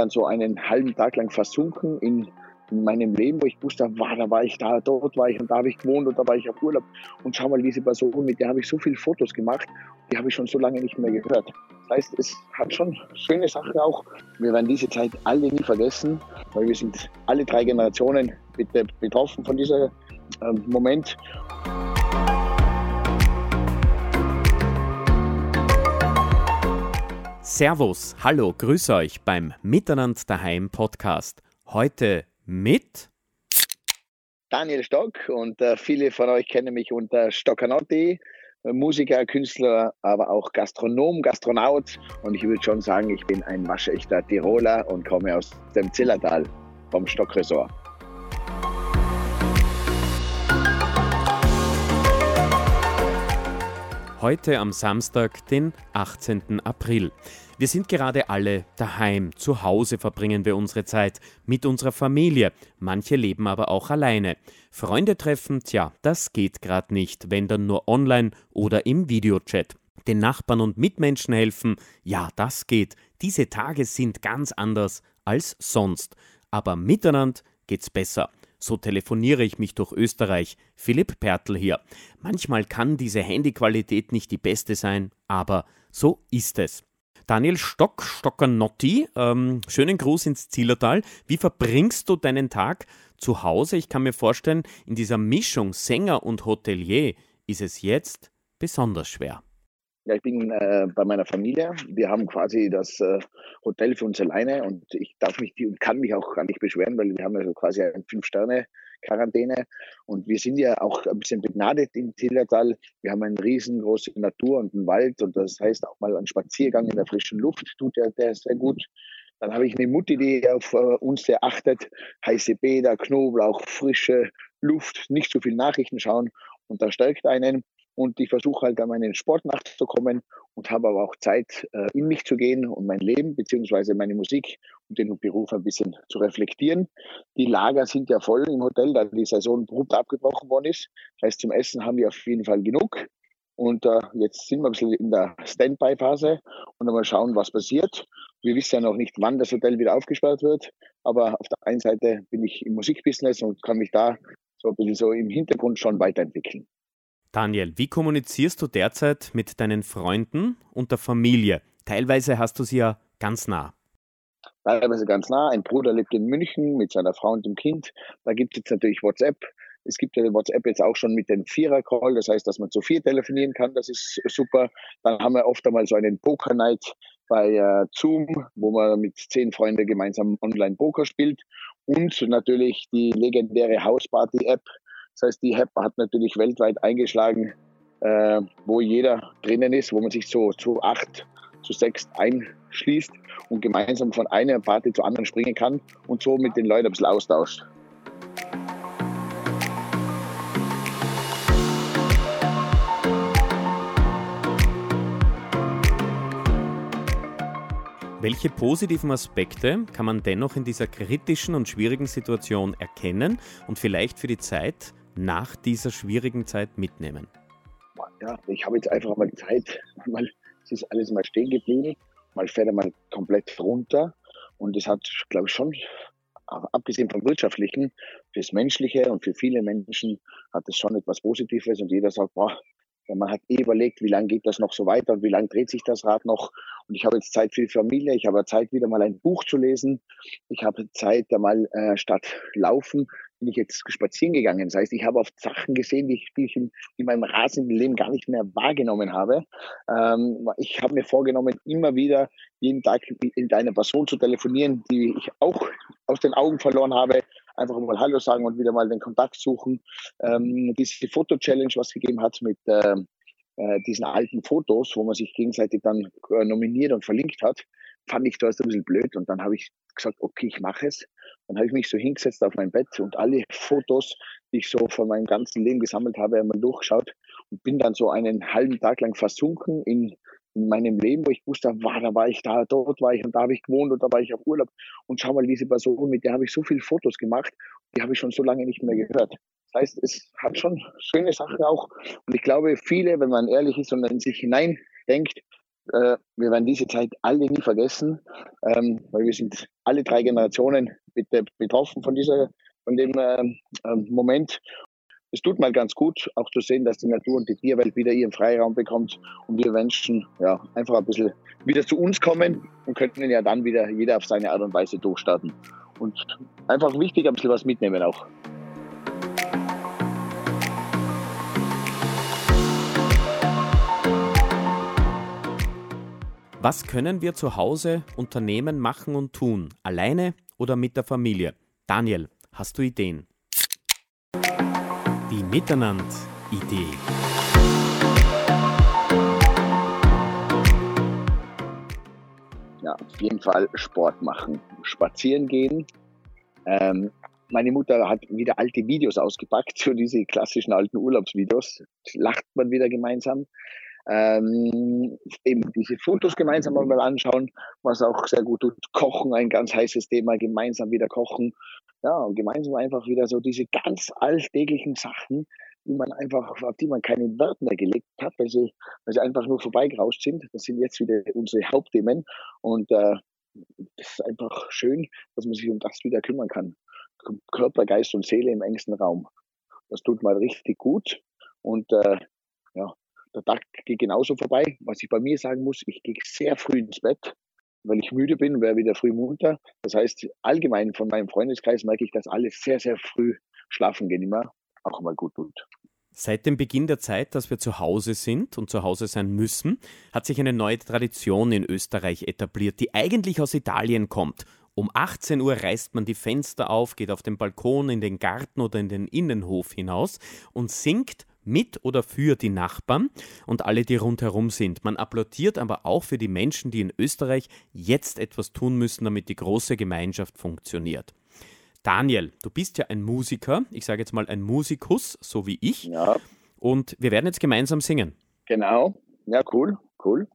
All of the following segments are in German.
dann so einen halben Tag lang versunken in, in meinem Leben, wo ich wusste, war, da war ich da, dort war ich und da habe ich gewohnt und da war ich auf Urlaub. Und schau mal, diese Person, mit der habe ich so viele Fotos gemacht, die habe ich schon so lange nicht mehr gehört. Das heißt, es hat schon schöne Sachen auch. Wir werden diese Zeit alle nie vergessen, weil wir sind alle drei Generationen betroffen von diesem äh, Moment. Servus, hallo, grüß euch beim Miteinander daheim Podcast. Heute mit Daniel Stock und äh, viele von euch kennen mich unter Stockanotti, Musiker, Künstler, aber auch Gastronom, Gastronaut und ich würde schon sagen, ich bin ein waschechter Tiroler und komme aus dem Zillertal vom Stockresort. Heute am Samstag, den 18. April. Wir sind gerade alle daheim. Zu Hause verbringen wir unsere Zeit mit unserer Familie. Manche leben aber auch alleine. Freunde treffen, tja, das geht gerade nicht, wenn dann nur online oder im Videochat. Den Nachbarn und Mitmenschen helfen, ja, das geht. Diese Tage sind ganz anders als sonst. Aber miteinander geht's besser. So telefoniere ich mich durch Österreich. Philipp Pertl hier. Manchmal kann diese Handyqualität nicht die beste sein, aber so ist es. Daniel Stock, Stockernotti, ähm, schönen Gruß ins Zillertal. Wie verbringst du deinen Tag zu Hause? Ich kann mir vorstellen, in dieser Mischung Sänger und Hotelier ist es jetzt besonders schwer. Ja, ich bin äh, bei meiner Familie. Wir haben quasi das äh, Hotel für uns alleine und ich darf mich und kann mich auch gar nicht beschweren, weil wir haben ja so quasi eine Fünf-Sterne-Quarantäne und wir sind ja auch ein bisschen begnadet im Zillertal. Wir haben eine riesengroße Natur und einen Wald und das heißt auch mal ein Spaziergang in der frischen Luft tut ja der sehr gut. Dann habe ich eine Mutti, die auf äh, uns sehr achtet. Heiße Bäder, Knoblauch, frische Luft, nicht so viel Nachrichten schauen und da stärkt einen und ich versuche halt an meinen Sport nachzukommen und habe aber auch Zeit, äh, in mich zu gehen und mein Leben beziehungsweise meine Musik und den Beruf ein bisschen zu reflektieren. Die Lager sind ja voll im Hotel, da die Saison abrupt abgebrochen worden ist. Das heißt, zum Essen haben wir auf jeden Fall genug. Und äh, jetzt sind wir ein bisschen in der Standby-Phase und mal schauen, was passiert. Wir wissen ja noch nicht, wann das Hotel wieder aufgesperrt wird. Aber auf der einen Seite bin ich im Musikbusiness und kann mich da so ein bisschen so im Hintergrund schon weiterentwickeln. Daniel, wie kommunizierst du derzeit mit deinen Freunden und der Familie? Teilweise hast du sie ja ganz nah. Teilweise ganz nah. Ein Bruder lebt in München mit seiner Frau und dem Kind. Da gibt es jetzt natürlich WhatsApp. Es gibt ja WhatsApp jetzt auch schon mit dem Vierer-Call, das heißt, dass man zu vier telefonieren kann, das ist super. Dann haben wir oft einmal so einen Poker-Night bei äh, Zoom, wo man mit zehn Freunden gemeinsam Online-Poker spielt. Und natürlich die legendäre Hausparty-App, das heißt, die HEP hat natürlich weltweit eingeschlagen, äh, wo jeder drinnen ist, wo man sich so zu acht, zu sechs einschließt und gemeinsam von einer Party zur anderen springen kann und so mit den Leuten ein bisschen austauscht. Welche positiven Aspekte kann man dennoch in dieser kritischen und schwierigen Situation erkennen und vielleicht für die Zeit nach dieser schwierigen Zeit mitnehmen? Ja, ich habe jetzt einfach mal Zeit, mal, es ist alles mal stehen geblieben, mal fährt er mal komplett runter und es hat, glaube ich, schon, abgesehen vom Wirtschaftlichen, fürs Menschliche und für viele Menschen hat es schon etwas Positives und jeder sagt, boah, man hat eh überlegt, wie lange geht das noch so weiter und wie lange dreht sich das Rad noch. Und ich habe jetzt Zeit für die Familie, ich habe Zeit, wieder mal ein Buch zu lesen. Ich habe Zeit, mal äh, statt Laufen bin ich jetzt spazieren gegangen. Das heißt, ich habe oft Sachen gesehen, die ich, die ich in, in, meinem rasenden Leben gar nicht mehr wahrgenommen habe. Ähm, ich habe mir vorgenommen, immer wieder jeden Tag mit einer Person zu telefonieren, die ich auch aus den Augen verloren habe. Einfach mal Hallo sagen und wieder mal den Kontakt suchen. Ähm, diese Foto-Challenge, was gegeben hat mit äh, äh, diesen alten Fotos, wo man sich gegenseitig dann äh, nominiert und verlinkt hat, fand ich das ein bisschen blöd. Und dann habe ich gesagt, okay, ich mache es. Dann habe ich mich so hingesetzt auf mein Bett und alle Fotos, die ich so von meinem ganzen Leben gesammelt habe, einmal durchgeschaut und bin dann so einen halben Tag lang versunken in, in meinem Leben, wo ich wusste, war, da war ich da, dort war ich und da habe ich gewohnt und da war ich auf Urlaub. Und schau mal, diese Person, mit der habe ich so viele Fotos gemacht, die habe ich schon so lange nicht mehr gehört. Das heißt, es hat schon schöne Sachen auch. Und ich glaube, viele, wenn man ehrlich ist und in sich hineindenkt, äh, wir werden diese Zeit alle nie vergessen, ähm, weil wir sind alle drei Generationen betroffen von dieser, von dem ähm, Moment. Es tut mal ganz gut, auch zu sehen, dass die Natur und die Tierwelt wieder ihren Freiraum bekommt und wir Menschen ja einfach ein bisschen wieder zu uns kommen und könnten ja dann wieder jeder auf seine Art und Weise durchstarten. Und einfach wichtig, ein bisschen was mitnehmen auch. Was können wir zu Hause unternehmen, machen und tun? Alleine oder mit der Familie? Daniel, hast du Ideen? Die Miteinander-Idee. Ja, auf jeden Fall Sport machen, spazieren gehen. Ähm, meine Mutter hat wieder alte Videos ausgepackt, so diese klassischen alten Urlaubsvideos. Lacht man wieder gemeinsam ähm, eben diese Fotos gemeinsam mal anschauen, was auch sehr gut tut. Kochen, ein ganz heißes Thema, gemeinsam wieder kochen. Ja, und gemeinsam einfach wieder so diese ganz alltäglichen Sachen, die man einfach, auf die man keinen Wert mehr gelegt hat, weil sie, weil sie einfach nur vorbeigerauscht sind. Das sind jetzt wieder unsere Hauptthemen. Und äh, das ist einfach schön, dass man sich um das wieder kümmern kann. Körper, Geist und Seele im engsten Raum. Das tut mal richtig gut. Und äh, ja, der Tag geht genauso vorbei. Was ich bei mir sagen muss, ich gehe sehr früh ins Bett, weil ich müde bin wäre wieder früh munter. Das heißt, allgemein von meinem Freundeskreis merke ich, dass alle sehr, sehr früh schlafen gehen immer auch mal gut tut. Seit dem Beginn der Zeit, dass wir zu Hause sind und zu Hause sein müssen, hat sich eine neue Tradition in Österreich etabliert, die eigentlich aus Italien kommt. Um 18 Uhr reißt man die Fenster auf, geht auf den Balkon, in den Garten oder in den Innenhof hinaus und singt mit oder für die Nachbarn und alle, die rundherum sind. Man applaudiert aber auch für die Menschen, die in Österreich jetzt etwas tun müssen, damit die große Gemeinschaft funktioniert. Daniel, du bist ja ein Musiker, ich sage jetzt mal ein Musikus, so wie ich. Ja. Und wir werden jetzt gemeinsam singen. Genau. Ja, cool, cool.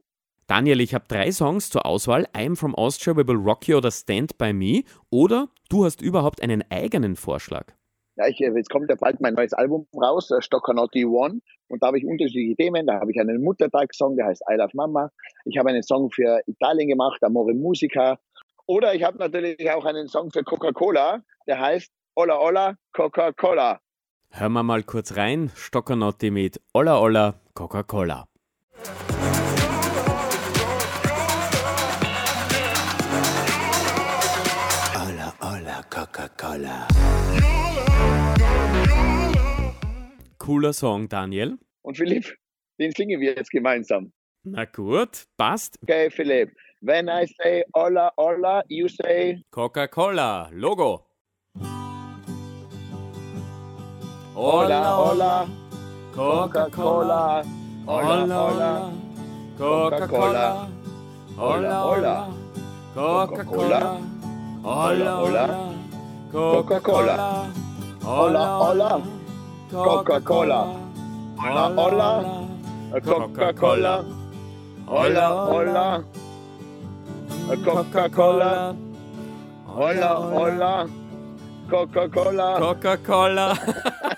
Daniel, ich habe drei Songs zur Auswahl. I'm from Austria, We Will Rock You oder Stand By Me. Oder du hast überhaupt einen eigenen Vorschlag. Ja, ich, jetzt kommt ja bald mein neues Album raus, äh, Stocker Naughty One. Und da habe ich unterschiedliche Themen. Da habe ich einen Muttertag-Song, der heißt I Love Mama. Ich habe einen Song für Italien gemacht, Amore Musica. Oder ich habe natürlich auch einen Song für Coca-Cola, der heißt Ola Ola Coca-Cola. Hören wir mal kurz rein. Stocker Naughty mit Ola Ola Coca-Cola. Cooler Song, Daniel. Und Philipp, den singen wir jetzt gemeinsam. Na gut, passt. Okay, Philipp. When I say Ola Ola, you say Coca-Cola, Logo. Ola Ola, Coca-Cola, Ola Ola, Coca-Cola, Ola Ola, Coca-Cola, Ola Ola, Coca-Cola, Ola Ola. Coca-Cola. Hola, hola. Coca-Cola. Hola, hola. Coca-Cola. Hola, hola. Coca-Cola. Coca-Cola.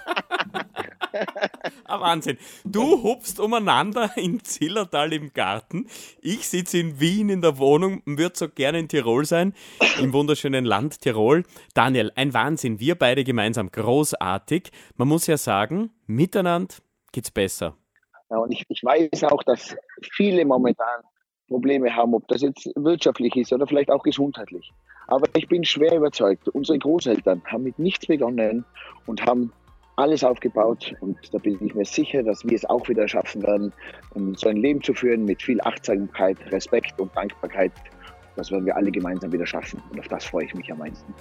Ah, Wahnsinn. Du hupfst umeinander in Zillertal im Garten. Ich sitze in Wien in der Wohnung und würde so gerne in Tirol sein, im wunderschönen Land Tirol. Daniel, ein Wahnsinn. Wir beide gemeinsam. Großartig. Man muss ja sagen, miteinander geht's besser. Ja, und ich, ich weiß auch, dass viele momentan Probleme haben, ob das jetzt wirtschaftlich ist oder vielleicht auch gesundheitlich. Aber ich bin schwer überzeugt, unsere Großeltern haben mit nichts begonnen und haben alles aufgebaut und da bin ich mir sicher, dass wir es auch wieder schaffen werden, um so ein Leben zu führen mit viel Achtsamkeit, Respekt und Dankbarkeit. Das werden wir alle gemeinsam wieder schaffen und auf das freue ich mich am meisten.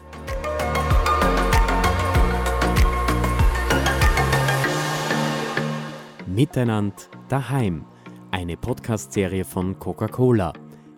Miteinander daheim. Eine Podcast-Serie von Coca-Cola